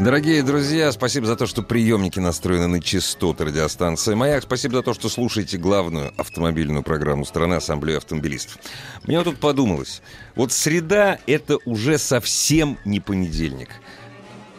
Дорогие друзья, спасибо за то, что приемники настроены на частоты радиостанции «Маяк». Спасибо за то, что слушаете главную автомобильную программу страны Ассамблею автомобилистов. Мне вот тут подумалось, вот среда — это уже совсем не понедельник.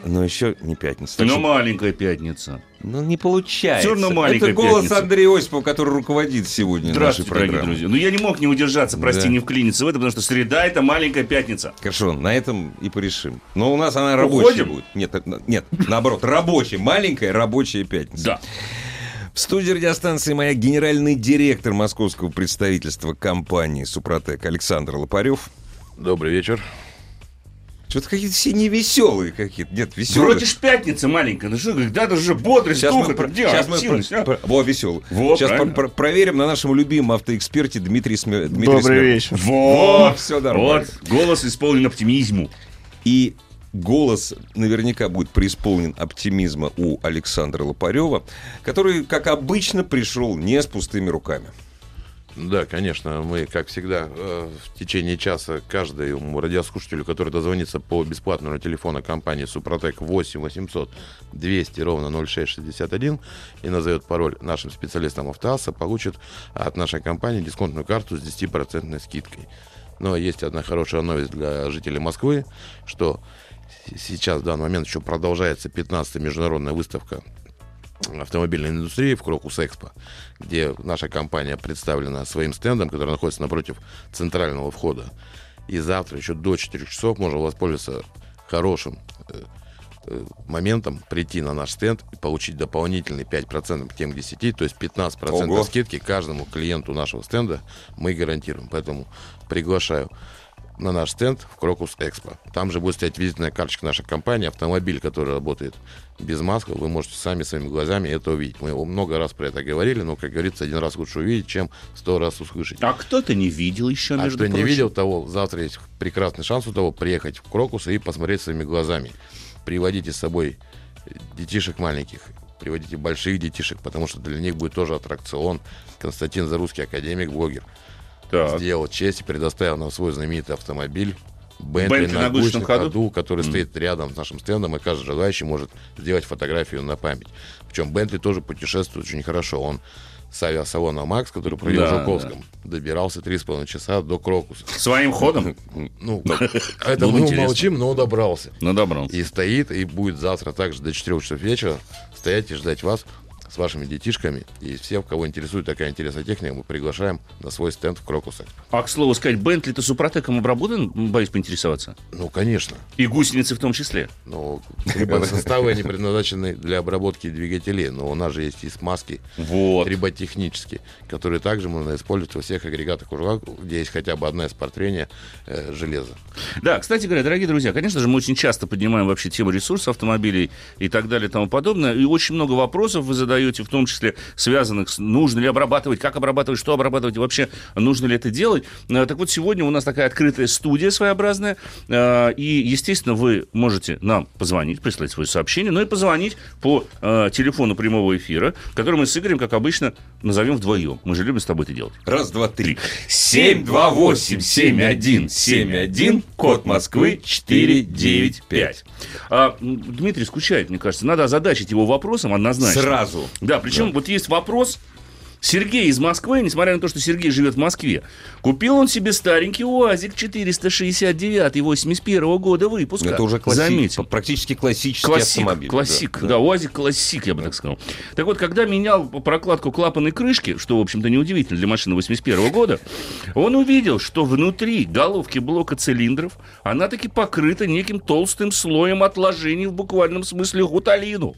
Но еще не пятница. Но что- маленькая пятница. Ну, не получается. Всё равно маленькая Это голос пятница. Андрея Осипова, который руководит сегодня нашей Здравствуйте, дорогие программой. друзья. Ну, я не мог не удержаться, прости, Да. не вклиниться в это, потому что среда — это маленькая пятница. Хорошо, на этом и порешим. Но у нас она рабочая Уходим? будет. Нет, нет, наоборот, рабочая, маленькая рабочая пятница. Да. В студии радиостанции моя генеральный директор московского представительства компании «Супротек» Александр Лопарев. Добрый вечер. Что-то какие-то все невеселые какие-то. Нет, веселые. Вроде ж пятница маленькая. Ну что, когда же уже бодрость, Сейчас дух, мы, про- где сейчас мы активность, про- а? про- Во, веселый. Во, сейчас про- про- проверим на нашем любимом автоэксперте Дмитрий Смер... Дмитрий Добрый Смер- вечер. Вот, всё нормально. Вот, голос исполнен оптимизму. И голос наверняка будет преисполнен оптимизма у Александра Лопарева, который, как обычно, пришел не с пустыми руками. Да, конечно, мы, как всегда, э, в течение часа каждому радиослушателю, который дозвонится по бесплатному телефону компании Супротек 8 800 200 ровно 0661 и назовет пароль нашим специалистам Автоасса, получит от нашей компании дисконтную карту с 10% скидкой. Но есть одна хорошая новость для жителей Москвы, что сейчас в данный момент еще продолжается 15-я международная выставка автомобильной индустрии в Крокус Экспо, где наша компания представлена своим стендом, который находится напротив центрального входа. И завтра еще до 4 часов можно воспользоваться хорошим э, э, моментом прийти на наш стенд и получить дополнительный 5% к тем 10, то есть 15% Ого. скидки каждому клиенту нашего стенда мы гарантируем. Поэтому приглашаю на наш стенд в Крокус Экспо. Там же будет стоять визитная карточка нашей компании, автомобиль, который работает без маски. Вы можете сами своими глазами это увидеть. Мы его много раз про это говорили, но, как говорится, один раз лучше увидеть, чем сто раз услышать. А кто-то не видел еще, А между кто не прочим. видел того, завтра есть прекрасный шанс у того приехать в Крокус и посмотреть своими глазами. Приводите с собой детишек маленьких, приводите больших детишек, потому что для них будет тоже аттракцион. Константин Зарусский, академик, блогер, Так. сделал честь и предоставил нам свой знаменитый автомобиль. Бентли на гусечном ходу? который стоит рядом с нашим стендом, и каждый желающий может сделать фотографию на память. Причем Бентли тоже путешествует очень хорошо. Он с авиасалона Макс, который провел Да, в Жуковском, добирался 3,5 часа до Крокуса. Своим ходом? Ну, это Было мы интересно. молчим, но добрался. Ну, добро. И стоит, и будет завтра также до 4 часов вечера стоять и ждать вас с вашими детишками. И всех, кого интересует такая интересная техника, мы приглашаем на свой стенд в Крокус Экспо. А, к слову сказать, Бентли-то супротеком обработан? Боюсь поинтересоваться. Ну, конечно. И гусеницы в том числе. Но составы они предназначены для обработки двигателей, но у нас же есть и смазки Вот. триботехнические, которые также можно использовать во всех агрегатах узла, где есть хотя бы одна из портрения э, железа. Да, кстати говоря, дорогие друзья, конечно же, мы очень часто поднимаем вообще тему ресурсов автомобилей и так далее и тому подобное. И очень много вопросов вы задаете, в том числе связанных с нужно ли обрабатывать, как обрабатывать, что обрабатывать, и вообще нужно ли это делать. Э, Так вот, сегодня у нас такая открытая студия своеобразная. Э, И, естественно, вы можете нам позвонить, прислать свое сообщение, но и позвонить по э, телефону прямого эфира, который мы с Игорем, как обычно, назовем вдвоем. Мы же любим с тобой это делать. Раз, два, три. 728-7171, код Москвы 495. А, Дмитрий скучает, мне кажется. Надо озадачить его вопросом однозначно. Сразу. Да, причем вот есть вопрос. Сергей из Москвы, несмотря на то, что Сергей живет в Москве, купил он себе старенький УАЗик 469 81 года выпуска. Это уже класси- Заметим. практически классический Классик, автомобиль. классик, Да, да, УАЗик классик, я бы так сказал. Так вот, когда менял прокладку клапанной крышки, что, в общем-то, неудивительно для машины 81 года, он увидел, что внутри головки блока цилиндров она таки покрыта неким толстым слоем отложений в буквальном смысле гуталину.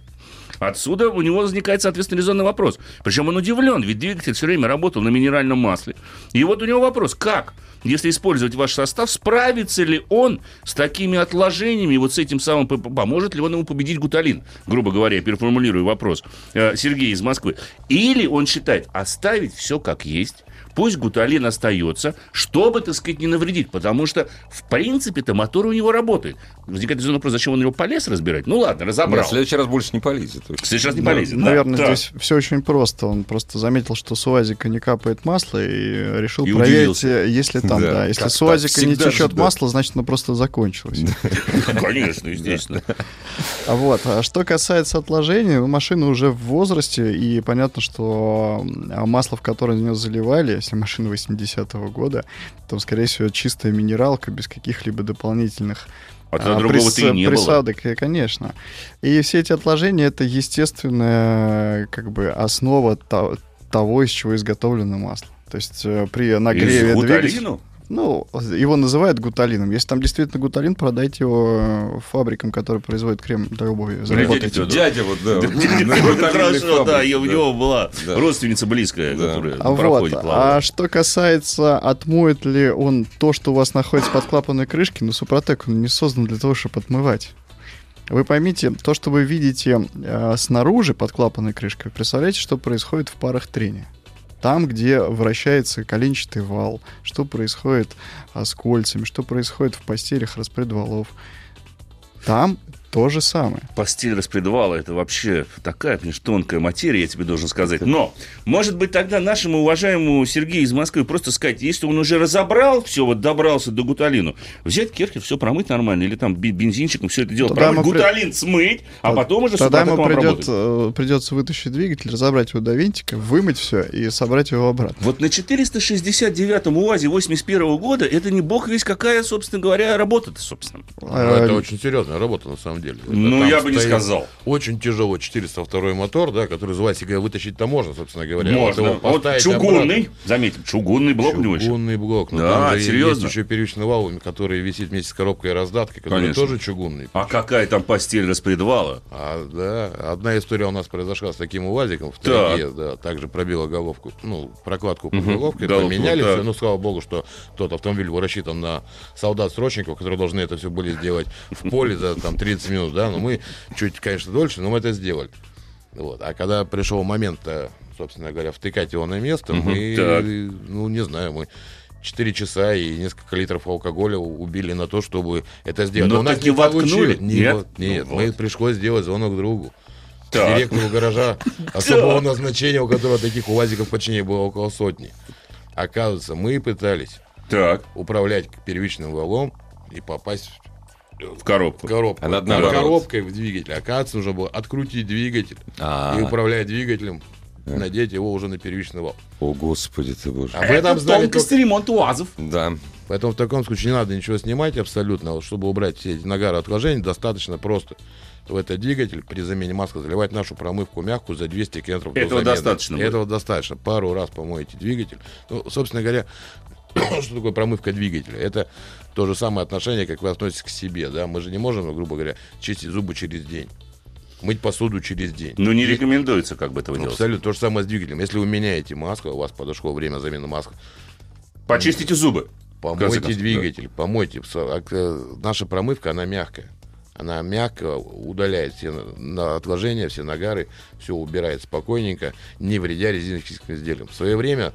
Отсюда у него возникает, соответственно, резонный вопрос. Причем он удивлен, ведь двигатель все время работал на минеральном масле. И вот у него вопрос, как, если использовать ваш состав, справится ли он с такими отложениями, вот с этим самым, поможет ли он ему победить гуталин? Грубо говоря, я переформулирую вопрос. Э, Сергей из Москвы. Или он считает, оставить все как есть, пусть гуталин остается, чтобы, так сказать, не навредить, потому что, в принципе-то, мотор у него работает. Возникает вопрос, зачем он его полез разбирать? Ну ладно, разобрал. Нет, в следующий раз больше не полезет. В следующий раз не полезет, да. Наверное, да. здесь все очень просто. Он просто заметил, что с УАЗика не капает масло и решил и проверить, удивился. если там, да, да если с УАЗика не течет масло, значит, оно просто закончилось. Конечно, естественно. А вот, а что касается отложений, ну, машина уже в возрасте, и понятно, что а, масло, в которое нее заливали, если машина 80-го года, то, скорее всего, чистая минералка, без каких-либо дополнительных а, а другого прис... и не присадок, было. конечно. И все эти отложения — это естественная как бы основа того, из чего изготовлено масло. То есть э, при нагреве двигателя... Ну, его называют гуталином. Если там действительно гуталин, продайте его э, фабрикам, которые производят крем для обуви. Дядя, дядя вот, да. Хорошо, да, у него была родственница близкая, которая а вот, А что касается, отмоет ли он то, что у вас находится под клапанной крышки, ну, Супротек, он не создан для того, чтобы отмывать. Вы поймите, то, что вы видите э, снаружи под клапанной крышкой, представляете, что происходит в парах трения там, где вращается коленчатый вал, что происходит а, с кольцами, что происходит в постелях распредвалов. Там то же самое. Постель распредвала – это вообще такая, конечно, тонкая материя, я тебе должен сказать. Но, может быть, тогда нашему уважаемому Сергею из Москвы просто сказать, если он уже разобрал все, вот добрался до гуталину, взять керхер, все промыть нормально, или там бензинчиком все это делать, тогда промыть, гуталин при... смыть, а потом уже Тогда ему придет, э, придется вытащить двигатель, разобрать его до винтика, вымыть все и собрать его обратно. Вот на 469-м УАЗе 81 года это не бог весь какая, собственно говоря, работа-то, собственно. А, это очень серьезная работа, на самом деле деле. Ну, я бы не сказал. Очень тяжело 402 мотор, да, который из Васика вытащить-то можно, собственно говоря. Можно. Вот, вот чугунный, обратно. заметим, чугунный блок чугунный у него Чугунный блок. Но да, там же серьезно? есть еще первичный вал, который висит вместе с коробкой и раздаткой, который Конечно. тоже чугунный. А какая там постель распредвала? А, да, одна история у нас произошла с таким УАЗиком в Тайге, да, также пробила головку, ну, прокладку под угу. головкой, головку, поменяли да. все, ну, слава богу, что тот автомобиль был рассчитан на солдат-срочников, которые должны это все были сделать в поле за там 30 минут, да, но мы чуть, конечно, дольше, но мы это сделали. Вот. А когда пришел момент, собственно говоря, втыкать его на место, угу, мы, так. ну, не знаю, мы 4 часа и несколько литров алкоголя убили на то, чтобы это сделать. Но, Но у нас не воткнули? Нет, нет, нет ну, мы вот. пришлось сделать звонок другу. Так. Директору гаража особого назначения, у которого таких УАЗиков подчинения было около сотни. Оказывается, мы пытались так. управлять первичным валом и попасть в коробку. В коробку. Она одна коробкой в двигатель. Оказывается, нужно было открутить двигатель А-а-а. и управляя двигателем, надеть его уже на первичный вал. О, господи ты боже. А Это этом знали тонкости только... ремонта УАЗов. Да. Поэтому в таком случае не надо ничего снимать абсолютно. Чтобы убрать все эти нагары отложения, достаточно просто в этот двигатель при замене маска заливать нашу промывку мягкую за 200 километров Этого до достаточно. Этого будет. достаточно. Пару раз помоете двигатель. Ну, собственно говоря, что такое промывка двигателя? Это то же самое отношение, как вы относитесь к себе. Да? Мы же не можем, грубо говоря, чистить зубы через день. Мыть посуду через день. Ну, не рекомендуется, как бы этого ну, делать. Абсолютно. То же самое с двигателем. Если вы меняете маску, у вас подошло время замены маски. Почистите зубы. Помойте двигатель, да. помойте. Э, наша промывка, она мягкая. Она мягко удаляет все отложения, все нагары, все убирает спокойненько, не вредя резиночным изделиям. В свое время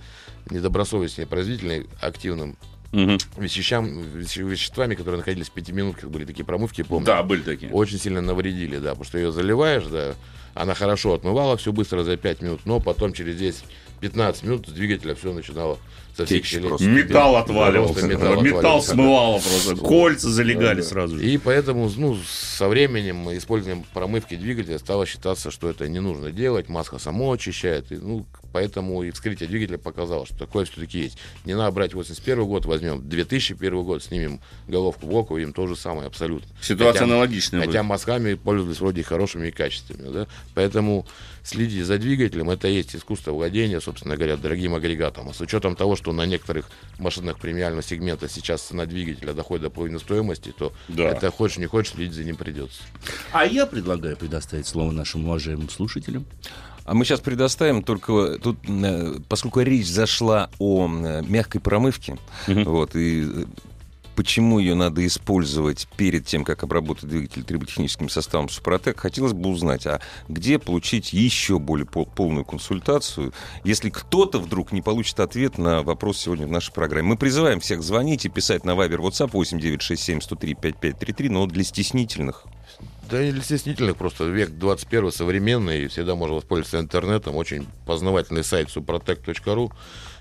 недобросовестные производители активным угу. веществам, веществами, которые находились в пятиминутках, были такие промывки, помню. Да, были такие. Очень сильно навредили, да, потому что ее заливаешь, да, она хорошо отмывала все быстро за 5 минут, но потом через 10-15 минут с двигателя все начинало со всех щелей. Металл отваливался. Металл, металл смывало просто. Кольца залегали да, сразу же. И поэтому ну, со временем использованием промывки двигателя стало считаться, что это не нужно делать. Маска само очищает. И, ну, поэтому и вскрытие двигателя показало, что такое все-таки есть. Не надо брать 81 год, возьмем 2001 год, снимем головку блока, им то же самое абсолютно. Ситуация хотя, аналогичная. Хотя будет. мазками пользовались вроде хорошими и качественными. Да? Поэтому следить за двигателем, это есть искусство владения, собственно говоря, дорогим агрегатом. А с учетом того, что на некоторых машинах премиального сегмента сейчас цена двигателя доходит до половины стоимости, то Да. это хочешь не хочешь, следить за ним придется. А я предлагаю предоставить слово нашим уважаемым слушателям. А мы сейчас предоставим только тут, э, поскольку речь зашла о э, мягкой промывке, вот и э, почему ее надо использовать перед тем, как обработать двигатель триботехническим составом Супротек, хотелось бы узнать, а где получить еще более пол- полную консультацию, если кто-то вдруг не получит ответ на вопрос сегодня в нашей программе. Мы призываем всех звонить и писать на Viber WhatsApp 8967 103 5533, но для стеснительных. Да и для стеснительных просто век 21 современный, всегда можно воспользоваться интернетом. Очень познавательный сайт suprotec.ru,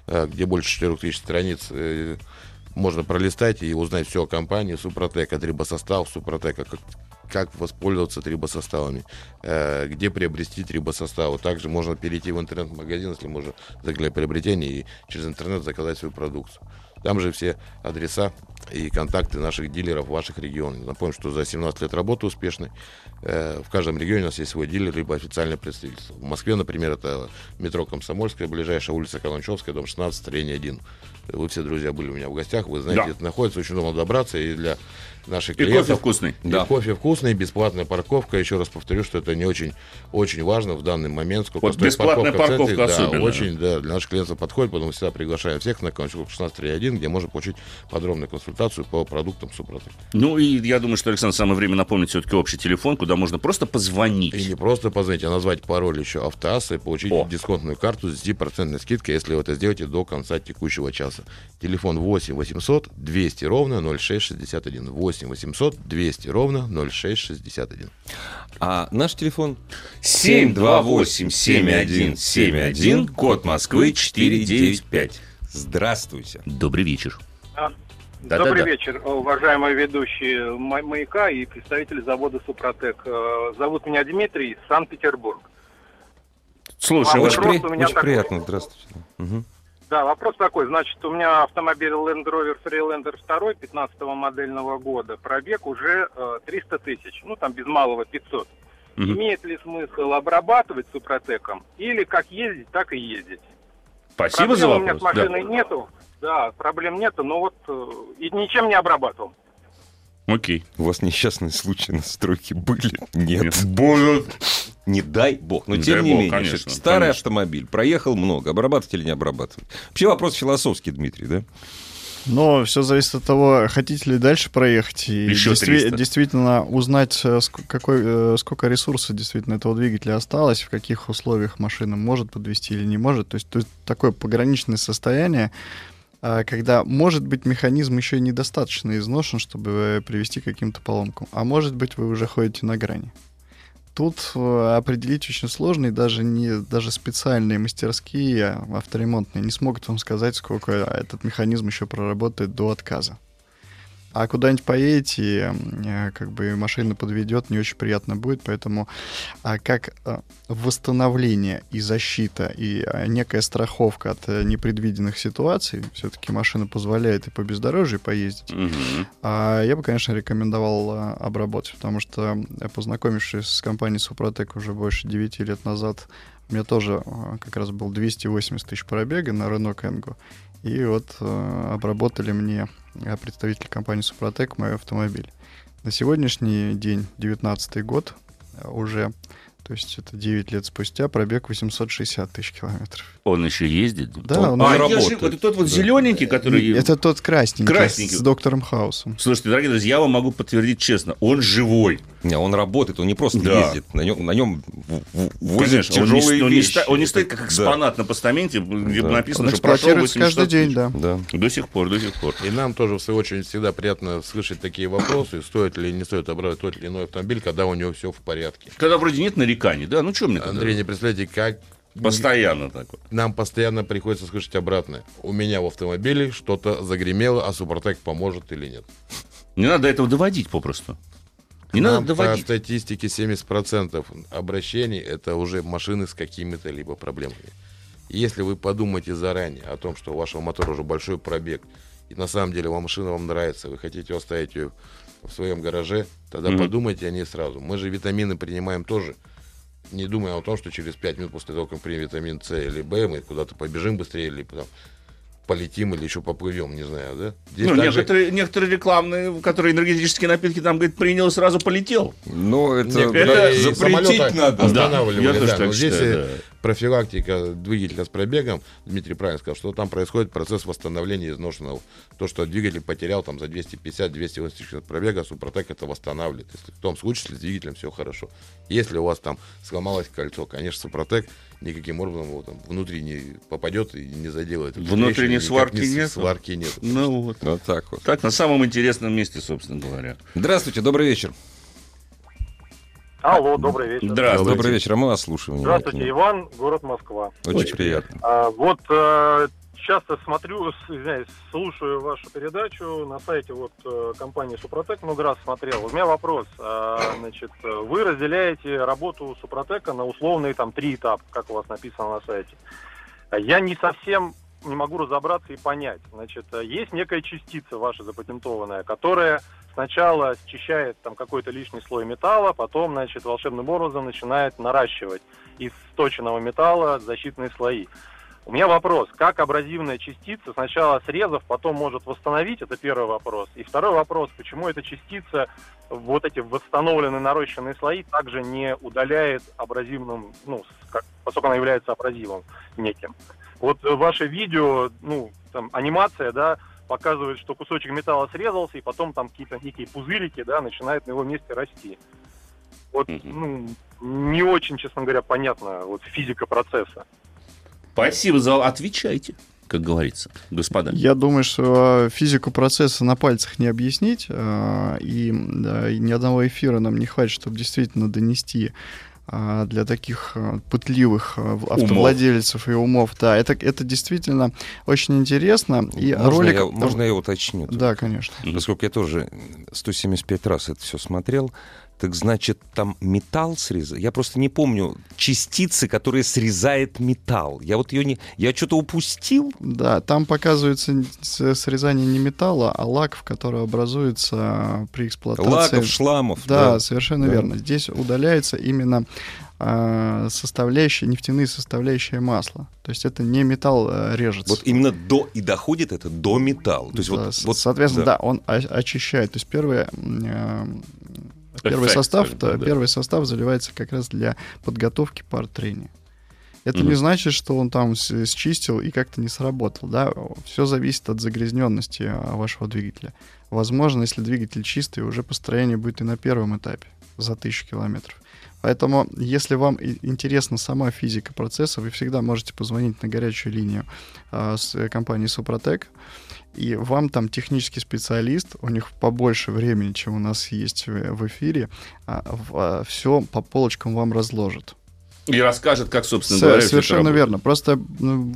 э, где больше 4000 страниц э, можно пролистать и узнать все о компании Супротек, о трибосостав Супротека, как, как воспользоваться трибосоставами, э, где приобрести трибосоставы. Также можно перейти в интернет-магазин, если мы уже закрыли приобретение, и через интернет заказать свою продукцию. Там же все адреса и контакты наших дилеров в ваших регионах. Напомню, что за 17 лет работы успешной э, в каждом регионе у нас есть свой дилер, либо официальное представительство. В Москве, например, это метро Комсомольская, ближайшая улица Каланчевская, дом 16, строение 1. Вы все, друзья, были у меня в гостях, вы знаете, Да. это находится, очень удобно добраться, и для наших И клиентов... кофе вкусный. И Да. кофе вкусный, бесплатная парковка. Еще раз повторю, что это не очень, очень важно в данный момент. Сколько Вот стоит бесплатная в центре. парковка да, особенно. очень, да, для наших клиентов подходит, поэтому всегда приглашаем всех на Каланчевку 16.1, где можно получить подробную консультацию по продуктам Супротек. Ну и я думаю, что, Александр, самое время напомнить все-таки общий телефон, куда можно просто позвонить. И не просто позвонить, а назвать пароль еще автоасса и получить О. дисконтную карту с 10% скидкой, если вы это сделаете до конца текущего часа. Телефон 8 800 200 ровно 0661. 8 800 200 ровно 0661. А наш телефон 728-7171, код Москвы 495. Здравствуйте. Добрый вечер. А, Да-да-да. Добрый вечер, уважаемые ведущие «Ма- «Маяка» и представители завода «Супротек». Э, Зовут меня Дмитрий, Санкт-Петербург. Слушай, А очень при- у меня очень такой. приятно, здравствуйте. Мгм. Да, вопрос такой. Значит, у меня автомобиль Land Rover Freelander 2 15 модельного года. Пробег уже э, 300 тысяч. Ну, там без малого 500. Мгм. Имеет ли смысл обрабатывать Супротеком? Или как ездить, так и ездить? Спасибо за Проблем у меня вопрос. с Да. машиной нету. Да, проблем нету, но вот э, и ничем не обрабатывал. Окей. У вас несчастные случаи на стройке были? Нет. Будут. Не дай бог. Но Не тем не бог, менее, конечно, старый конечно. автомобиль, проехал много, обрабатывать или не обрабатывать? Вообще вопрос философский, Дмитрий, да? Но все зависит от того, хотите ли дальше проехать и Еще действи- 300. действительно узнать, э, ск- какой, э, сколько ресурса действительно этого двигателя осталось, в каких условиях машина может подвести или не может. То есть, то есть такое пограничное состояние, когда, может быть, механизм еще недостаточно изношен, чтобы э, привести к каким-то поломкам, а может быть, вы уже ходите на грани. Тут э, определить очень сложно, и даже, не, даже специальные мастерские авторемонтные не смогут вам сказать, сколько этот механизм еще проработает до отказа. А куда-нибудь поедете, э, как бы машина подведет, не очень приятно будет, поэтому а, как а, восстановление и защита, и а, некая страховка от э, непредвиденных ситуаций, все-таки машина позволяет и по бездорожью поездить, Мгм. а я бы, конечно, рекомендовал обработать, потому что, э, познакомившись с компанией Супротек уже больше 9 лет назад, у меня тоже как раз был 280 тысяч пробега на Renault Kangoo. И вот э, обработали мне э, представитель компании Супротек мой автомобиль. На сегодняшний день, 19 год, э, уже, то есть это 9 лет спустя, пробег 860 тысяч километров. Он еще ездит? Да, он а, я работает. же- это тот вот зелененький, который... Это тот красненький, Красненький. с доктором Хаусом. Слушайте, дорогие друзья, я вам могу подтвердить честно, он живой. Не, он работает, он не просто Да. ездит, на нем, на нем возят Конечно, он не, тяжелые он не вещи. ста- он не стоит как Да. экспонат на постаменте, где Да. написано, Он что прошел эксплуатируется 800 каждый день, тысяч. да. Да. До сих пор, до сих пор. И нам тоже, в свою очередь, всегда приятно слышать такие вопросы, стоит ли не стоит обрабатывать тот или иной автомобиль, когда у него все в порядке. Когда вроде нет нареканий, да? Ну, что мне тогда? Андрей, не представляете, как Постоянно такое. нам постоянно приходится слышать обратное. У меня в автомобиле что-то загремело, а Супротек поможет или нет. Не надо этого доводить попросту. Не Нам надо доводить. По статистике 70% обращений это уже машины с какими-то либо проблемами. И если вы подумаете заранее о том, что у вашего мотора уже большой пробег, и на самом деле вам машина вам нравится, вы хотите оставить ее в своем гараже, тогда Мгм. подумайте о ней сразу. Мы же витамины принимаем тоже не думаем о том, что через 5 минут после того, как примем витамин С или В, мы куда-то побежим быстрее или потом полетим или еще поплывем, не знаю, да? Здесь ну, также... некоторые, некоторые рекламные, которые энергетические напитки, там, говорит, принял и сразу полетел. Ну, это, это запретить надо. Останавливали, да. да. Но здесь считаю, да. Профилактика двигателя с пробегом, Дмитрий правильно сказал, что там происходит процесс восстановления изношенного. То, что двигатель потерял там за 250-280 пробега, Супротек это восстанавливает. Если в том случае, если с двигателем все хорошо. Если у вас там сломалось кольцо, конечно, Супротек никаким образом его там внутри не попадет и не заделает. Внутренней сварки не, нет? Сварки нет. Ну вот. Вот так вот. Так, на самом интересном месте, собственно говоря. Здравствуйте, добрый вечер. Алло, добрый вечер. Здравствуйте. Добрый вечер, а мы вас слушаем. Здравствуйте, Иван, город Москва. Очень, Очень приятно. А, вот а, часто смотрю, извиняюсь, слушаю вашу передачу на сайте вот э, компании Супротек, много раз смотрел. У меня вопрос. А, значит, вы разделяете работу Супротека на условные там три этапа, как у вас написано на сайте. Я не совсем не могу разобраться и понять. Значит, есть некая частица ваша запатентованная, которая сначала счищает там какой-то лишний слой металла, потом, значит, волшебным образом начинает наращивать из сточенного металла защитные слои. У меня вопрос, как абразивная частица сначала срезав, потом может восстановить, это первый вопрос. И второй вопрос, почему эта частица, вот эти восстановленные нарощенные слои, также не удаляет абразивным, ну, как, поскольку она является абразивом неким. Вот ваше видео, ну, там, анимация, да, показывает, что кусочек металла срезался, и потом там какие-то некие пузырики, да, начинают на его месте расти. Вот, ну, не очень, честно говоря, понятно вот физика процесса. Спасибо за... Отвечайте как говорится, господа. Я думаю, что физику процесса на пальцах не объяснить, а, и, да, и ни одного эфира нам не хватит, чтобы действительно донести а, для таких а, пытливых автовладельцев умов. и умов. Да, это, это действительно очень интересно. И можно, ролик... я, можно я уточню? Да, конечно. Поскольку я тоже 175 раз это все смотрел, так значит, там металл срезает? Я просто не помню частицы, которые срезает металл. Я вот ее не... Я что-то упустил? Да, там показывается срезание не металла, а лаков, которые образуются при эксплуатации. Лаков, шламов. Да, да. совершенно да. верно. Здесь удаляется именно а, составляющие, нефтяные составляющие масла. То есть это не металл а, режется. Вот именно до и доходит это до металла. То есть да, вот, вот, соответственно, да. да, он очищает. То есть первое Первый Эффект, состав, да, да. первый состав заливается как раз для подготовки пар трения. Это mm-hmm. не значит, что он там счистил и как-то не сработал, да. Все зависит от загрязненности а, вашего двигателя. Возможно, если двигатель чистый, уже построение будет и на первом этапе за тысячу километров. Поэтому, если вам интересна сама физика процесса, вы всегда можете позвонить на горячую линию э, с компании Супротек и вам там технический специалист, у них побольше времени, чем у нас есть в эфире, а, а, все по полочкам вам разложит. И расскажет, как, собственно С, говоря, Совершенно верно. Просто ну,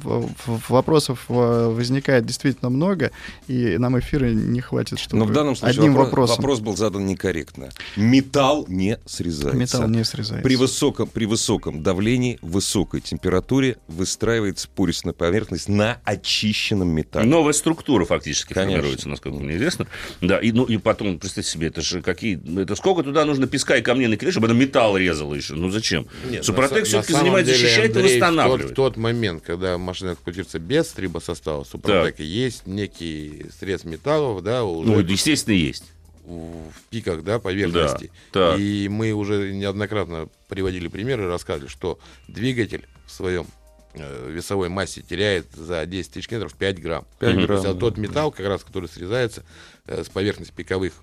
вопросов э, возникает действительно много, и нам эфира не хватит, чтобы Но в данном случае одним вопрос, вопросом... вопрос был задан некорректно. Металл не срезается. Металл не срезается. При высоком, при высоком давлении, высокой температуре выстраивается порисная поверхность на очищенном металле. Новая структура фактически Конечно. формируется, насколько мне известно. Да, и, ну, и потом, представьте себе, это же какие... Это сколько туда нужно песка и камней накидать, чтобы это металл резало еще? Ну зачем? Нет, Супротек человек все-таки занимается деле, защищает Андрей, и восстанавливает. В тот, в тот момент, когда машина эксплуатируется без трибосостава Супротека, есть некий срез металлов, да, уже... Ну, естественно, есть в пиках да, поверхности. Да, И мы уже неоднократно приводили примеры, рассказывали, что двигатель в своем э, весовой массе теряет за 10 тысяч метров 5 грамм. 5 грамм. То есть, а тот металл, как раз, который срезается э, с поверхности пиковых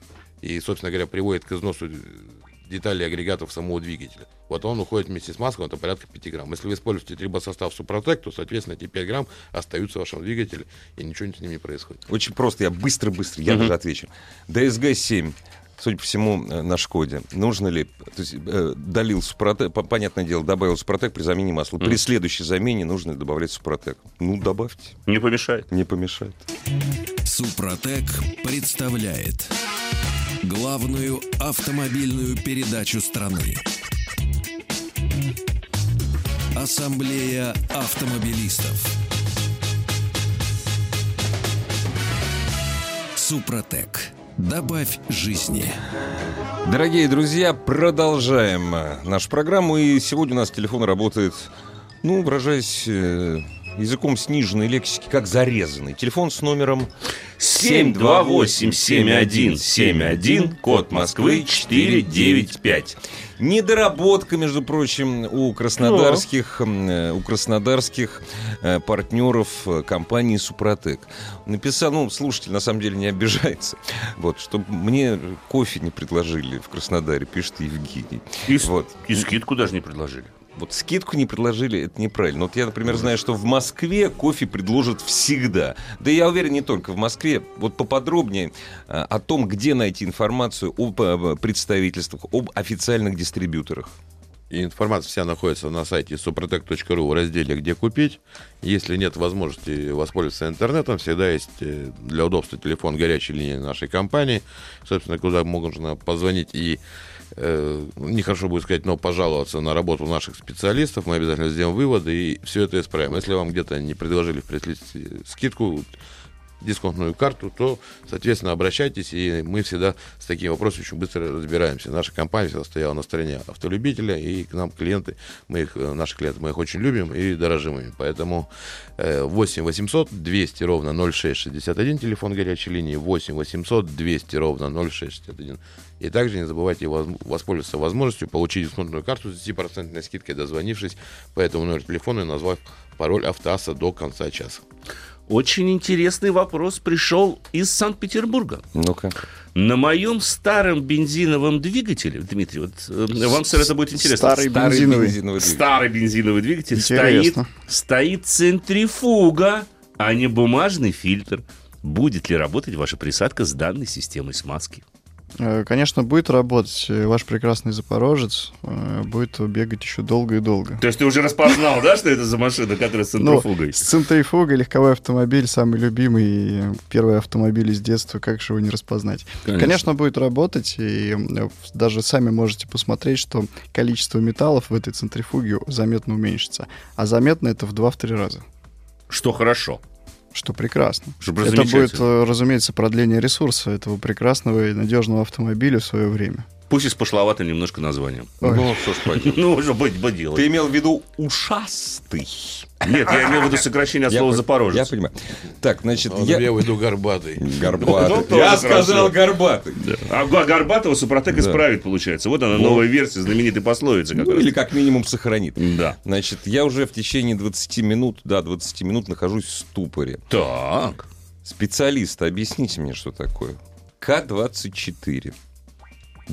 и, собственно говоря, приводит к износу деталей агрегатов самого двигателя. Вот он уходит вместе с маслом, это порядка 5 грамм. Если вы используете трибосостав Супротек, то, соответственно, эти 5 грамм остаются в вашем двигателе, и ничего с ними не происходит. Очень просто, я быстро-быстро, я даже отвечу. DSG-7 судя по всему, э, на Шкоде. Нужно ли, то есть э, долил Супротек, понятное дело, добавил Супротек при замене масла. При следующей замене нужно ли добавлять Супротек? Ну, добавьте. Не помешает. Не помешает. Супротек представляет главную автомобильную передачу страны. Ассамблея автомобилистов. Супротек. Добавь жизни. Дорогие друзья, продолжаем э, нашу программу. И сегодня у нас телефон работает, ну, выражаясь э, языком сниженной лексики, как зарезанный. Телефон с номером 728-7171, код Москвы 495. Недоработка, между прочим, у краснодарских, м, э, у краснодарских э, партнеров э, компании «Супротек». Написал, ну, слушатель на самом деле не обижается, вот, чтобы мне кофе не предложили в Краснодаре, пишет Евгений. И, Вот. и скидку даже не предложили. Вот скидку не предложили, это неправильно. Вот я, например, знаю, что в Москве кофе предложат всегда. Да я уверен, не только в Москве. Вот поподробнее а, о том, где найти информацию об а, представительствах, об официальных дистрибьюторах. И информация вся находится на сайте suprotec.ru в разделе «Где купить». Если нет возможности воспользоваться интернетом, всегда есть э, для удобства телефон горячей линии нашей компании, собственно, куда можно позвонить и э, нехорошо будет сказать, но пожаловаться на работу наших специалистов. Мы обязательно сделаем выводы и все это исправим. Если вам где-то не предложили в пресс-листе скидку, дисконтную карту, то, соответственно, обращайтесь, и мы всегда с такими вопросами очень быстро разбираемся. Наша компания всегда стояла на стороне автолюбителя, и к нам клиенты, мы их, э, наши клиенты, мы их очень любим и дорожим ими. Поэтому э, 8 800 200 ровно 0661, телефон горячей линии, 8 800 200 ровно 0661. И также не забывайте воспользоваться возможностью получить дисконтную карту с 10% скидкой, дозвонившись по этому номеру телефона и назвав пароль автоаса до конца часа. Очень интересный вопрос пришел из Санкт-Петербурга. Ну-ка. На моем старом бензиновом двигателе, Дмитрий, вот э, вам, сэр, это будет интересно. Старый бензиновый. двигатель. Старый бензиновый двигатель стоит, стоит центрифуга, а не бумажный фильтр. Будет ли работать ваша присадка с данной системой смазки? Э, Конечно, будет работать. Э, Ваш прекрасный Запорожец э, будет бегать еще долго и долго. То есть ты уже распознал, да, что это за машина, которая с Ну, центрифугой? с центрифугой легковой автомобиль, самый любимый, первый автомобиль из детства, как же его не распознать? Конечно. Будет работать, и даже сами можете посмотреть, что количество металлов в этой центрифуге заметно уменьшится. А заметно это в 2-3 раза, Что хорошо. Что прекрасно. Что это будет, э, разумеется, продление ресурса этого прекрасного и надежного автомобиля в свое время. Пусть и с пошловатым немножко названием. Ой. Ну, что ж поделать. Ну, уже быть бы делать. Ты имел в виду ушастый? Нет, я имел в виду сокращение от слова по- «запорожец». Я понимаю. Так, значит, я... я уйду горбатый. Горбатый. Ну, тоже Я сказал горбатый. А Горбатова Супротек исправит, получается. Вот она, новая версия знаменитой пословицы. Ну, или как минимум сохранит. Да. Значит, я уже в течение 20 минут, да, 20 минут нахожусь в ступоре. Так. Специалисты, объясните мне, что такое. К-24.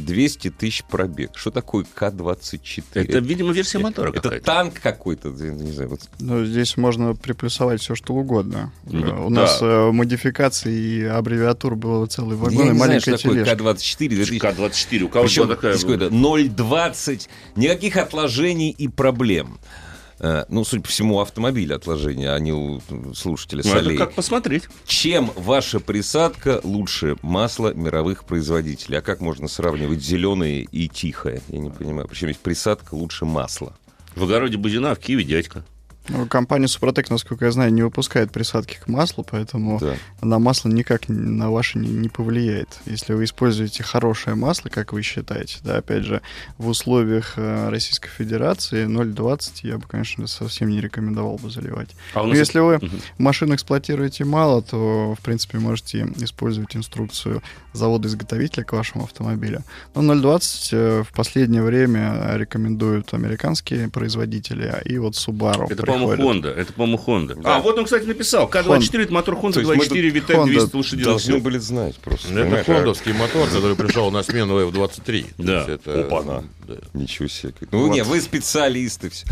200 тысяч пробег. Что такое К-24? Это, видимо, версия мотора Это какая-то. танк какой-то, не знаю. вот. Но здесь можно приплюсовать все, что угодно. Ну, Э, У да. нас э, модификаций и аббревиатур было целый вагон я и не знаю, маленькая что такое тележка. К-24. 2000. К-24. У кого Причем такая... здесь какое-то 0,20, никаких отложений и проблем. Э, Ну, судя по всему, у автомобиля отложения, а не у слушателя Ну, солей. как посмотреть. Чем ваша присадка лучше масла мировых производителей? А как можно сравнивать зеленое и тихое? Я не понимаю. Причем есть присадка лучше масла. В огороде Бузина, а в Киеве дядька. Ну, Компания Супротек, насколько я знаю, не выпускает присадки к маслу, поэтому Да. на масло никак на ваше не, не повлияет. Если вы используете хорошее масло, как вы считаете, да, опять же, в условиях э, Российской Федерации 0,20 я бы, конечно, совсем не рекомендовал бы заливать. А Но если вы Мгм. машину эксплуатируете мало, то, в принципе, можете использовать инструкцию завода-изготовителя к вашему автомобилю. Но 0,20 э, в последнее время рекомендуют американские производители, и вот Subaru Это, по-моему. Honda. Это, по-моему, Honda. Да. А, вот он, кстати, написал. К-24 это мотор Honda То есть мы 24 тут VTEC Honda 200 лошадиных Должны сил. были знать просто. Ну, Это понимаешь, а- хондовский мотор, который пришел на смену F-23. То Да. это- Опа-на. да. Ничего себе. Ну, не, вы специалисты. все.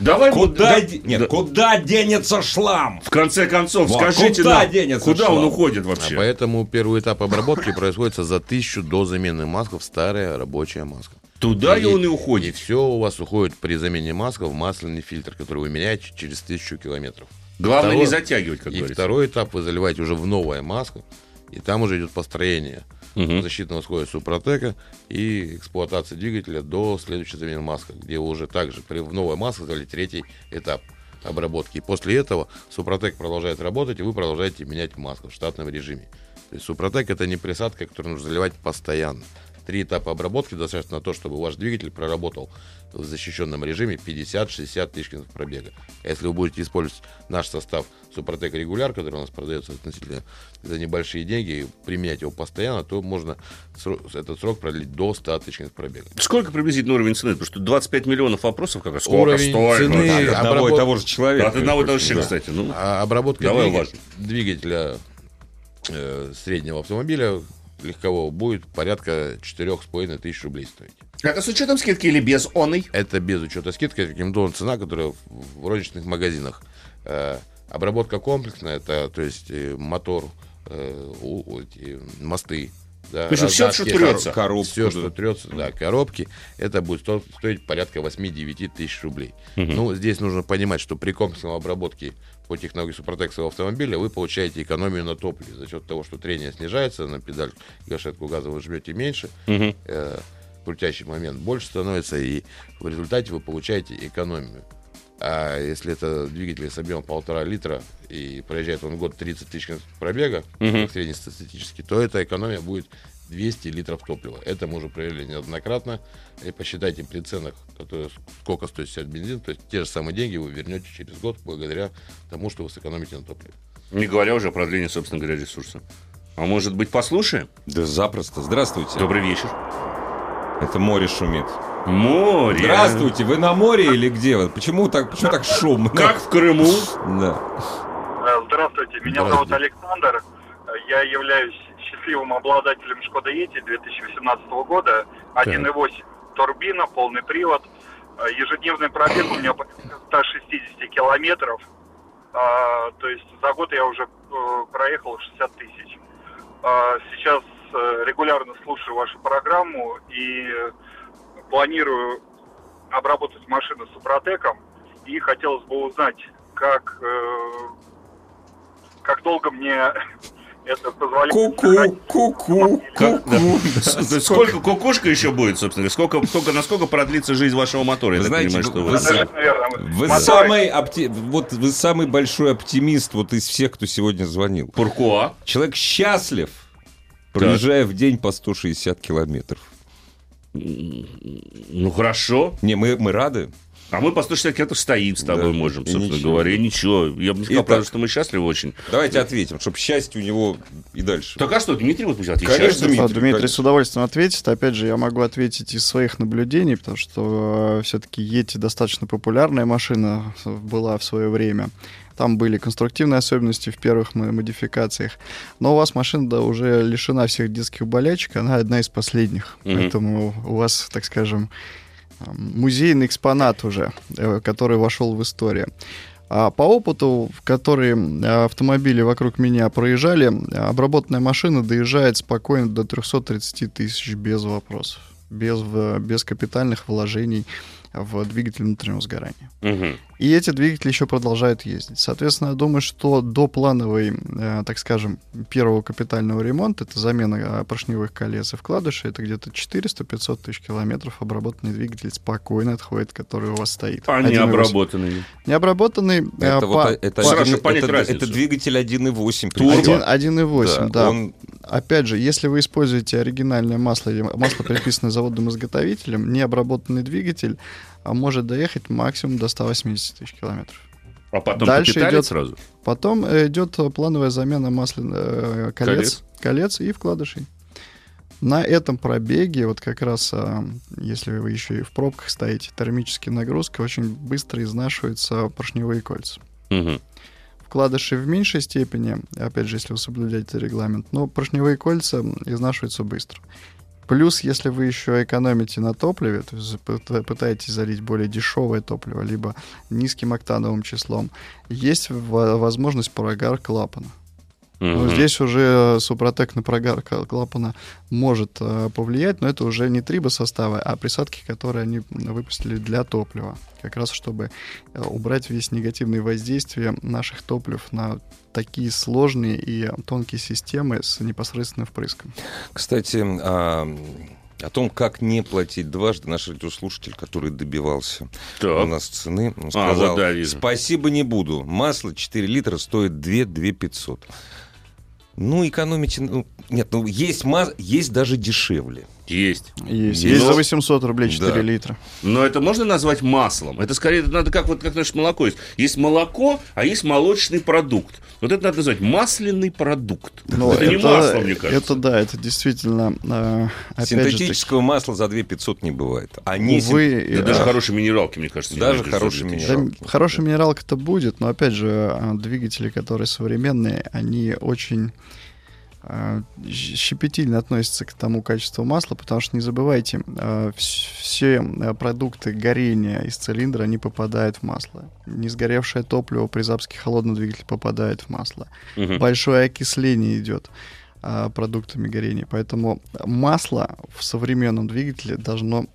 Давай вот, Куда, да- де- нет, да. куда денется шлам? В конце концов, Вот, скажите куда нам, денется куда он шлам? уходит А вообще? поэтому первый этап обработки происходит за тысячу до замены масков старая рабочая маска. Туда и он и уходит. И все у вас уходит при замене маска в масляный фильтр, который вы меняете через тысячу километров. Главное Второй- не затягивать, как и говорится. второй этап вы заливаете уже в новое масло, и там уже идет построение Мгм. защитного слоя супротека и эксплуатация двигателя до следующей замены маска, где вы уже также при- в новое масло залили третий этап обработки. И после этого супротек продолжает работать, и вы продолжаете менять масло в штатном режиме. То есть Супротек это не присадка, которую нужно заливать постоянно. Три этапа обработки достаточно на то, чтобы ваш двигатель проработал в защищенном режиме 50-60 тысяч километров пробега. А если вы будете использовать наш состав Супротек регуляр, который у нас продается относительно за небольшие деньги, и применять его постоянно, то можно срок- этот срок продлить до 100 тысяч километров пробега. Сколько приблизительно уровень цены? Потому что 25 миллионов вопросов как раз. Сколько Уровень стоит? цены- Ну, От да. одного обработ- и того же человека. От одного и того же Да. человека, кстати. Ну, А обработка Давай двига- уважно. двигателя э, среднего автомобиля легкового будет порядка 4,5 тысяч рублей стоить. это с учетом скидки или без оной? Это без учета скидки, рекомендована цена, которая в- розничных магазинах. Э, обработка комплексная, это то есть э, мотор, э, эти мосты. Да, То есть всё, что трется. Коробку, Все, что трется, да, коробки, это будет сто- стоить порядка 8-9 тысяч рублей. Ну, здесь нужно понимать, что при комплексной обработке по технологии супротексового автомобиля вы получаете экономию на топливе за счет того, что трение снижается, на педаль гашетку газа вы жмете меньше, э, крутящий момент больше становится, и в результате вы получаете экономию. А если это двигатель с объемом полтора литра и проезжает он год 30 тысяч пробега, как среднестатистически, то эта экономия будет 200 литров топлива. Это мы уже проверили неоднократно. И посчитайте при ценах, которые, сколько стоит сейчас бензин, то есть те же самые деньги вы вернете через год благодаря тому, что вы сэкономите на топливе. Не говоря уже о продлении, собственно говоря, ресурса. А может быть, послушаем? Да запросто. Здравствуйте. Добрый вечер. Это море шумит. Море. Здравствуйте. Вы на море или где? вы? Почему так, почему так шумно? Как в Крыму? Да. Э, Здравствуйте, меня Здравствуйте. зовут Александр. Э, Я являюсь счастливым обладателем Шкода Ети 2018 года. 1.8 турбина, полный привод. Э, Ежедневный пробег у меня порядка 160 километров. А, То есть за год я уже э, проехал 60 тысяч. А, Сейчас э, регулярно слушаю вашу программу и э, планирую обработать машину Супротеком. И хотелось бы узнать, как, э, как долго мне это позволяет. Ку-ку, ку-ку, ку-ку. С- Сколько кукушка еще будет, собственно? Сколько, сколько, насколько продлится жизнь вашего мотора? Я знаете, понимаю, что вы- вы... вы Вы самый, опти- вот вы самый большой оптимист вот из всех, кто сегодня звонил. Пуркуа. Человек счастлив, проезжая в день по 160 километров. Ну, хорошо. Не, мы, мы рады. А мы по 160 километров стоим с тобой, Да, и собственно ничего. говоря. И ничего. Я бы не сказал, Итак. правда, что мы счастливы очень. Давайте ответим, чтобы счастье у него и дальше. Так а что, Дмитрий вот пусть отвечает. Конечно, Дмитрий, Дмитрий, Дмитрий конечно. с удовольствием ответит. Опять же, я могу ответить из своих наблюдений, потому что все-таки Ети достаточно популярная машина была в свое время. Там были конструктивные особенности в первых мо- модификациях. Но у вас машина да, уже лишена всех детских болячек, она одна из последних. Мгм. Поэтому у вас, так скажем, музейный экспонат уже, э, который вошел в историю. А по опыту, в который э, автомобили вокруг меня проезжали, э, обработанная машина доезжает спокойно до 330 тысяч без вопросов, без, в- без капитальных вложений в двигатель внутреннего сгорания. Мгм. И эти двигатели еще продолжают ездить. Соответственно, я думаю, что до плановой, э, так скажем, первого капитального ремонта, это замена э, поршневых колец и вкладышей, это где-то 400-500 тысяч километров обработанный двигатель спокойно отходит, который у вас стоит. А не 1.8. обработанный. Необработанный э, Это, по- вот, это, Саша, один- понять это- это двигатель 1.8. Турбо. причем. один- 1.8, да. он Опять же, если вы используете оригинальное масло или масло, приписанное заводом-изготовителем, необработанный двигатель может доехать максимум до 180 тысяч километров. А потом Дальше идет- сразу. Потом э, идет плановая замена масляных э, колец, колец и вкладышей. На этом пробеге, вот как раз, а, если вы еще и в пробках стоите, термическая нагрузка, очень быстро изнашиваются поршневые кольца. Мгм. Вкладыши в меньшей степени, опять же, если вы соблюдаете регламент, но поршневые кольца изнашиваются быстро. Плюс, если вы еще экономите на топливе, то есть пыта- пытаетесь залить более дешевое топливо, либо низким октановым числом, есть во- возможность прогар клапана. Но Мгм. здесь уже Супротек на прогар кла- клапана может э, повлиять, но это уже не трибосоставы, а присадки, которые они выпустили для топлива. Как раз чтобы э, убрать весь негативное воздействие наших топлив на такие сложные и тонкие системы с непосредственным впрыском. Кстати, а, о том, как не платить дважды, наш радиослушатель, который добивался Так. у нас цены, он А, сказал, вот да, вижу. спасибо не буду, масло 4 литра стоит 2 2 500. Ну, экономите... Ну, нет, ну, есть, есть даже дешевле. Есть. Есть, Есть. за Но- 800 рублей 4 Да. литра. Но это можно назвать маслом? Это скорее это надо как вот как наше молоко есть. Есть молоко, а есть молочный продукт. Вот это надо назвать масляный продукт. Но это, не масло, мне кажется. Это да, это действительно, э, же таки, Синтетического масла за 2 500 не бывает. А не син- увы, Да э, даже хорошие минералки, мне кажется. Даже хорошие 2000. Да, минералки. хорошая минералка-то будет, но опять же, а, двигатели, которые современные, они очень а, щепетильно относятся к тому качеству масла, потому что не забывайте, вс- все а, продукты горения из цилиндра, они попадают в масло. Не сгоревшее топливо при запуске холодного двигателя попадает в масло. Мгм. Большое окисление идет продуктами горения. Поэтому масло в современном двигателе должно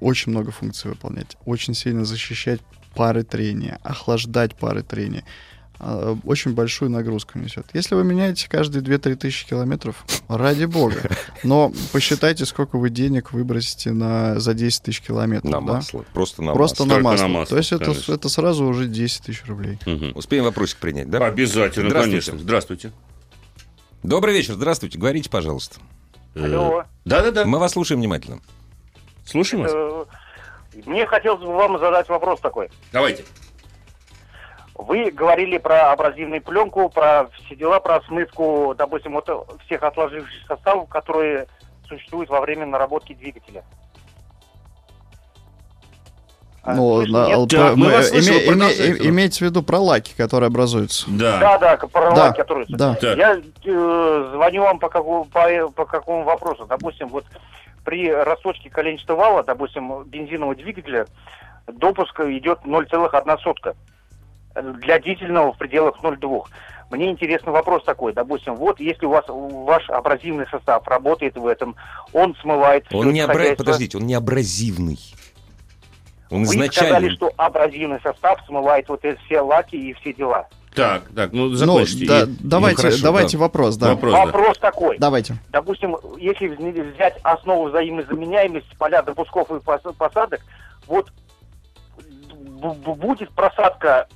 очень много функций выполнять. Очень сильно защищать пары трения, охлаждать пары трения. А, Очень большую нагрузку несет. Если вы меняете каждые 2-3 тысячи километров, ради бога. Но посчитайте, сколько вы денег выбросите на, за 10 тысяч километров. на да? масло. Просто на Просто масло. на масло. на масло, То есть это, конечно. это сразу уже 10 тысяч рублей. Мгм. Успеем вопросик принять, да? Обязательно, Здравствуйте. конечно. Здравствуйте. Добрый вечер, здравствуйте. Говорите, пожалуйста. Алло. Да-да-да. Мы вас слушаем внимательно. Слушаем вас. Э, Мне хотелось бы вам задать вопрос такой. Давайте. Вы говорили про абразивную пленку, про все дела, про смывку, допустим, вот всех отложившихся составов, которые существуют во время наработки двигателя. А, Ну? Да, про- мы мы- вас име- име- имеется в виду про лаки, которые образуются. Да. Да, да, про Да, лаки, которые... да. Я э, звоню вам по, какому, по, по какому вопросу. Допустим, вот при рассрочке коленчатого вала, допустим, бензинового двигателя, допуск идет 0,1 сотка. Для дизельного в пределах 0,2. Мне интересный вопрос такой. Допустим, вот если у вас ваш абразивный состав работает в этом, он смывает... Он не абра... хозяйство. Подождите, он не абразивный. Он Вы изначально... сказали, что абразивный состав смывает вот эти все лаки и все дела. Так, так, ну Ну, да, И- давайте, хорошо, давайте да. вопрос, да. Вопрос, да. Вопрос такой. Давайте. допустим, если вз- взять основу взаимозаменяемости поля допусков и пос- посадок, вот будет просадка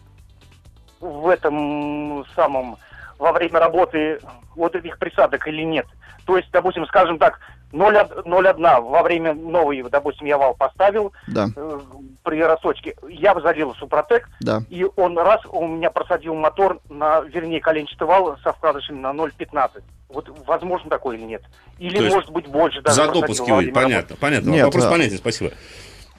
в этом самом во время работы вот этих присадок или нет? То есть, допустим, скажем так, 0,1 во время новый, допустим, я вал поставил Да, э, при рассрочке, я залил Супротек, да. и он раз у меня просадил мотор на, вернее, коленчатый вал со вкладышем на 0,15. Вот возможно такое или нет? Или То может быть больше даже За просадил допуски во вы, время понятно, понятно. Нет, Вопрос а- понятен, спасибо.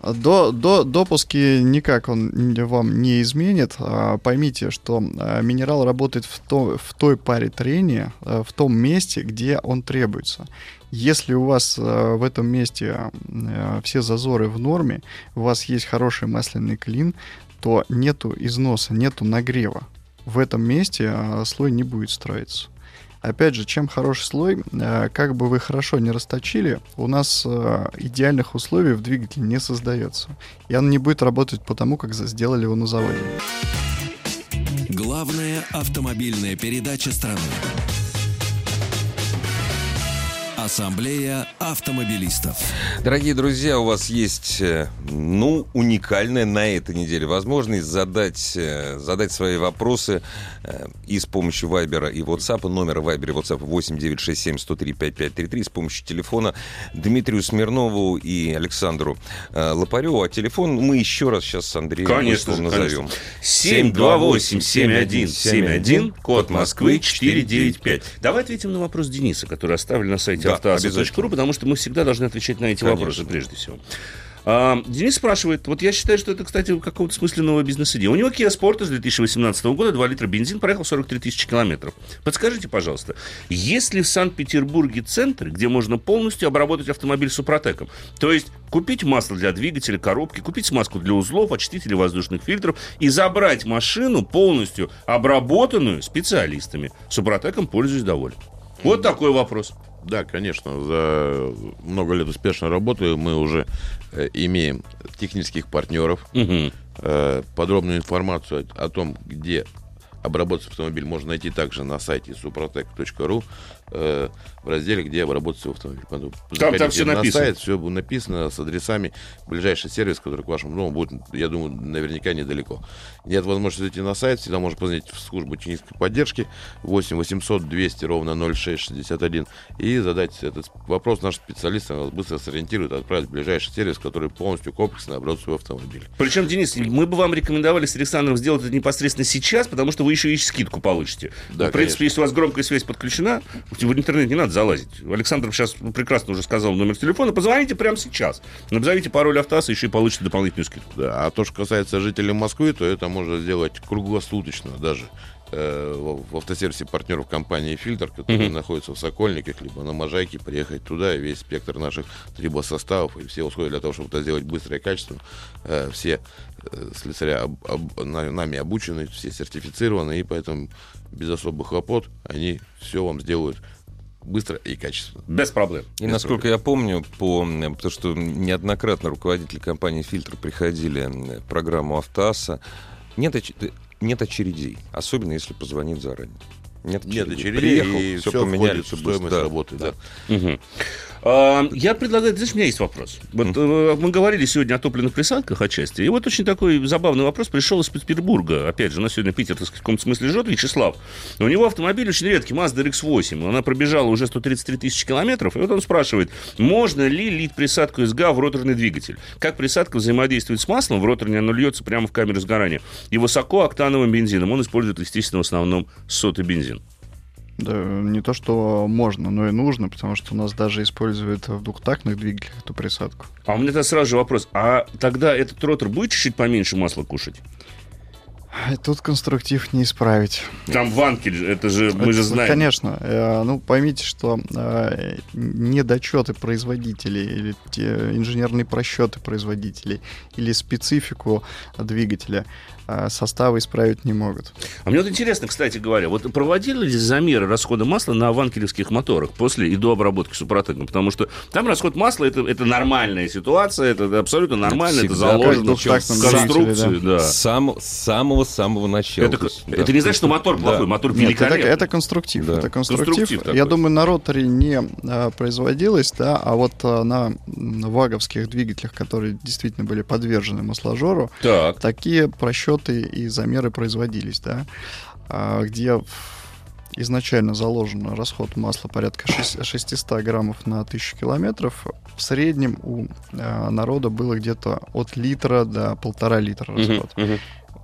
До, до допуски никак он вам не изменит. А, Поймите, что а, минерал работает в, то, в той паре трения, а, в том месте, где он требуется. Если у вас а, в этом месте а, все зазоры в норме, у вас есть хороший масляный клин, то нету износа, нету нагрева. В этом месте а, слой не будет строиться. Опять же, чем хороший слой, э, как бы вы хорошо не расточили, у нас э, идеальных условий в двигателе не создается. И он не будет работать по тому, как сделали его на заводе. Главная автомобильная передача страны. Ассамблея автомобилистов. Дорогие друзья, у вас есть, э, ну, уникальная на этой неделе возможность задать, э, задать свои вопросы э, и с помощью Вайбера и WhatsApp. Номер Вайбера и WhatsApp 8967 103 5533 с помощью телефона Дмитрию Смирнову и Александру Лопареву. А телефон мы еще раз сейчас с Андреем Конечно, конечно. назовем. 728-7171, код Москвы 495. Давай ответим на вопрос Дениса, который оставили на сайте Да, обязательно. потому что мы всегда должны отвечать на эти Конечно. вопросы прежде всего. А, Денис спрашивает, вот я считаю, что это, кстати, в каком-то смысле новая бизнес-идея. У него Kia Sportage 2018 года, 2 литра бензин, проехал 43 тысячи километров. Подскажите, пожалуйста, есть ли в Санкт-Петербурге центры, где можно полностью обработать автомобиль супротеком? То есть купить масло для двигателя, коробки, купить смазку для узлов, очистителей воздушных фильтров и забрать машину полностью обработанную специалистами. Супротеком пользуюсь доволен. Вот такой вопрос. Да, конечно, за много лет успешной работы мы уже э, имеем технических партнеров. Э, подробную информацию о, о том, где обработать автомобиль, можно найти также на сайте suprotec.ru. э, в разделе, где обработать автомобиль. Там- там всё на написано. сайт, все написано с адресами. Ближайший сервис, который к вашему дому будет, я думаю, наверняка недалеко. Нет возможности зайти на сайт, всегда можно позвонить в службу технической поддержки 8 800 200 ровно 0661 и задать этот вопрос. Наш специалист вас быстро сориентирует, отправит в ближайший сервис, который полностью комплексно обработает свой автомобиль. Причем, Денис, мы бы вам рекомендовали с Александром сделать это непосредственно сейчас, потому что вы еще и скидку получите. Да, в принципе, конечно. если у вас громкая связь подключена, в интернет не надо залазить. Александр сейчас прекрасно уже сказал номер телефона. Позвоните прямо сейчас. Назовите пароль автоаса, еще и получите дополнительную скидку. Да, а то, что касается жителей Москвы, то это можно сделать круглосуточно даже в в автосервисе партнеров компании «Фильтр», который Мгм. находится в Сокольниках, либо на Можайке, приехать туда, и весь спектр наших трибосоставов и все условия для того, чтобы это сделать быстро и качественно. Э, все э, слесаря об- об- на- нами обучены, все сертифицированы, и поэтому без особых хлопот они все вам сделают быстро и качественно. Без проблем. И насколько я помню, по, потому что неоднократно руководители компании «Фильтр» приходили в программу «Автоаса», нет, э, нет очередей, особенно если позвонить заранее. Нет, Нет очередей. очередей, Приехал, и все всё поменяли, в все стоимость быстро. работы, да. Мгм. А, Я предлагаю, знаешь, у меня есть вопрос. Вот э, мы говорили сегодня о топливных присадках отчасти, и вот очень такой забавный вопрос пришел из Петербурга. Опять же, у нас сегодня Питер, так сказать, в каком-то смысле жжет, Вячеслав. У него автомобиль очень редкий, Mazda RX-8. Она пробежала уже 133 тысячи километров, и вот он спрашивает, можно ли лить присадку СГА в роторный двигатель? Как присадка взаимодействует с маслом, в роторе оно льется прямо в камеру сгорания, и высокооктановым бензином. Он использует, естественно, в основном сотый бензин. Да, не то, что можно, но и нужно, потому что у нас даже используют в двухтактных двигателях эту присадку. А у меня тогда сразу же вопрос. А тогда этот ротор будет чуть-чуть поменьше масла кушать? Тут конструктив не исправить. Там ванкель, это же, мы же Это, знаем. Конечно. Э, Ну, поймите, что э, недочеты производителей или те инженерные просчеты производителей или специфику двигателя составы исправить не могут. А мне вот интересно, кстати говоря, вот проводили ли замеры расхода масла на ванкелевских моторах после и до обработки супротеком? Потому что там расход масла это, это нормальная ситуация, это абсолютно нормально, это, всегда заложено в конструкции. двигатели, Да. С сам- с самого-самого начала. Это, То есть, это да. не значит, что мотор Да. плохой, мотор Нет, это, великолепный. это конструктив. Да. Это конструктив. Конструктив. Я думаю, на роторе не а, производилось, да, а вот а, на м, ваговских двигателях, которые действительно были подвержены масложору, Так. такие просчеты и замеры производились, да, а, где изначально заложен расход масла порядка шесть- 600 граммов на 1000 километров. В среднем у а, народа было где-то от литра до полтора литра расход.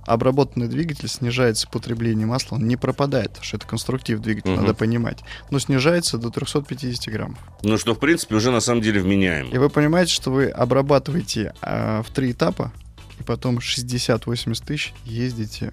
Обработанный двигатель снижается потребление масла, он не пропадает, потому что это конструктив двигателя, Мгм. надо понимать, но снижается до 350 граммов. Ну, что, в принципе, уже на самом деле вменяемо. И вы понимаете, что вы обрабатываете а, в три этапа, и потом 60-80 тысяч ездите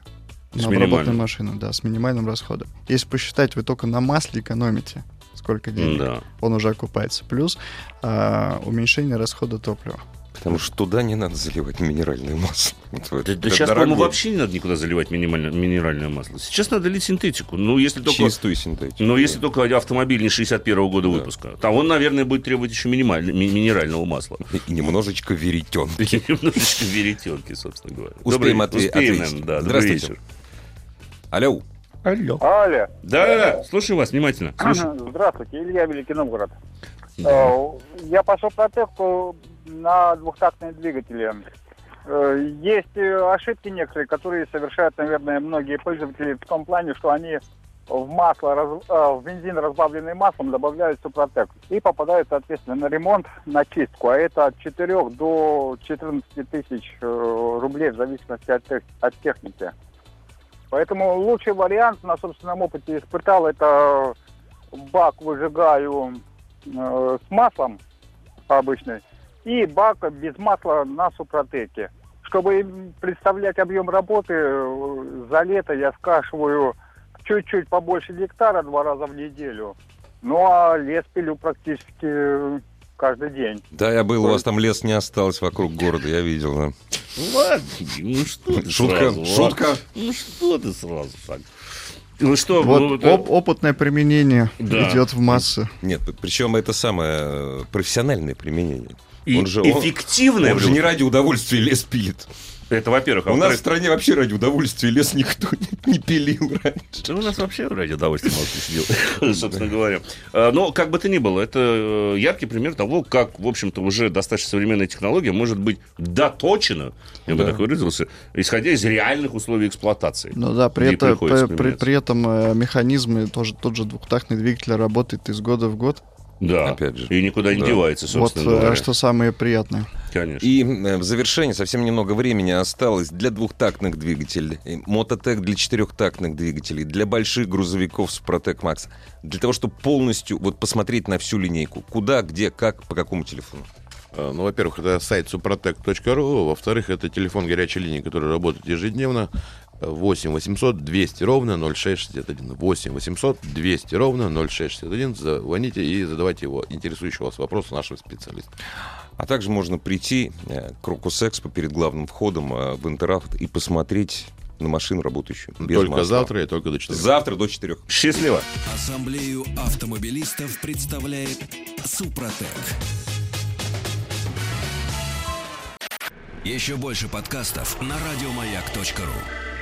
С на обработанную машину, да, с минимальным расходом. Если посчитать, вы только на масле экономите сколько денег, Да. он уже окупается. Плюс а, уменьшение расхода топлива. Потому что туда не надо заливать минеральное масло. Да, это да сейчас, по-моему, вообще не надо никуда заливать минимально- минеральное масло. Сейчас надо лить синтетику. Ну, если только... Чистую синтетику. Но если только автомобиль не 61 года Да. выпуска, то он, наверное, будет требовать еще минималь- ми- минерального масла. И немножечко веретенки. И немножечко веретенки, собственно говоря. Успеем Добрый- отве- успеем, ответить. наверное, да. Здравствуйте. вечер. Алло. Алло. Аля, Да-да-да, слушаю вас внимательно. Слушаю. здравствуйте, Илья Великий Новгород. Да. Э, Я пошел протекту на двухтактные двигатели. Э, Есть э, ошибки некоторые, которые совершают, наверное, многие пользователи в том плане, что они в масло, э, в бензин, разбавленный маслом, добавляют супротек. И попадают, соответственно, на ремонт, на чистку. А это от 4 до 14 тысяч рублей в зависимости от, тех- от техники. Поэтому лучший вариант на собственном опыте испытал это бак выжигаю с маслом обычный и бак без масла на супротеке. Чтобы представлять объем работы, э, за лето я скашиваю чуть-чуть побольше гектара два раза в неделю. Ну а лес пилю практически э, каждый день. Да, я был, у вас там лес не осталось вокруг города, я видел. да. Ну ладно, ну что ты Шутка, сразу, шутка. Ну что ты сразу так? Ну что, Вот ну, это- оп- опытное применение Да. идет в массы. Нет, причем это самое э, профессиональное применение. И Он же- он- эффективное Он же не ради удовольствия лес пилит. Это, во-первых. А У нас в стране вообще ради удовольствия лес никто не, не пилил раньше. Да у нас вообще ради удовольствия мало кто сидел, собственно говоря. А, Но как бы то ни было, это э, яркий пример того, как, в общем-то, уже достаточно современная технология может быть доточена, я бы так выразился, исходя из реальных условий эксплуатации. Ну да, при, Ей это- приходится при- при- применяться. при этом э, механизмы, тоже тот же двухтактный двигатель работает из года в год. Да, Опять же. и никуда не Да. девается, Вот собственно э, говоря. что самое приятное. Конечно. И э, в завершение совсем немного времени осталось для двухтактных двигателей, Мототек для четырехтактных двигателей, для больших грузовиков Супротек Макс, для того, чтобы полностью вот посмотреть на всю линейку. Куда, где, как, по какому телефону. Э, Ну, во-первых, это сайт suprotec.ru, во-вторых, это телефон горячей линии, который работает ежедневно. Э, 8 800 200 ровно 0661. 8 800 200 ровно 0661. Звоните и задавайте его интересующий вас вопрос нашим специалистам. А также можно прийти э, к Крокус Экспо перед главным входом э, в Интеравт и посмотреть на машину, работающую. без только масла. завтра и только до 4. Завтра до четырех. Счастливо. Ассамблею автомобилистов представляет Супротек. Еще больше подкастов на радиомаяк.ру.